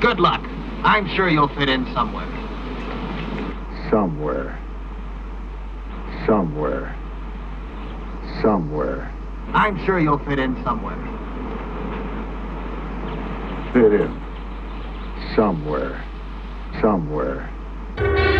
Good luck. I'm sure you'll fit in somewhere. Somewhere. Somewhere. Somewhere. I'm sure you'll fit in somewhere. Fit in. Somewhere. Somewhere.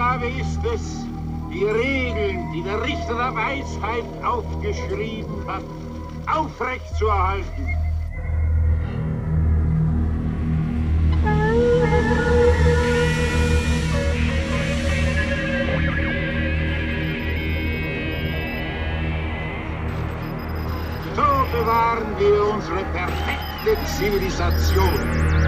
Aufgabe ist es, die Regeln, die der Richter der Weisheit aufgeschrieben hat, aufrechtzuerhalten. So bewahren wir unsere perfekte Zivilisation.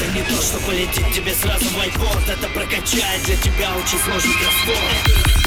Это не то, что полетит тебе сразу в iPod Это прокачает для тебя очень сложный кроссворд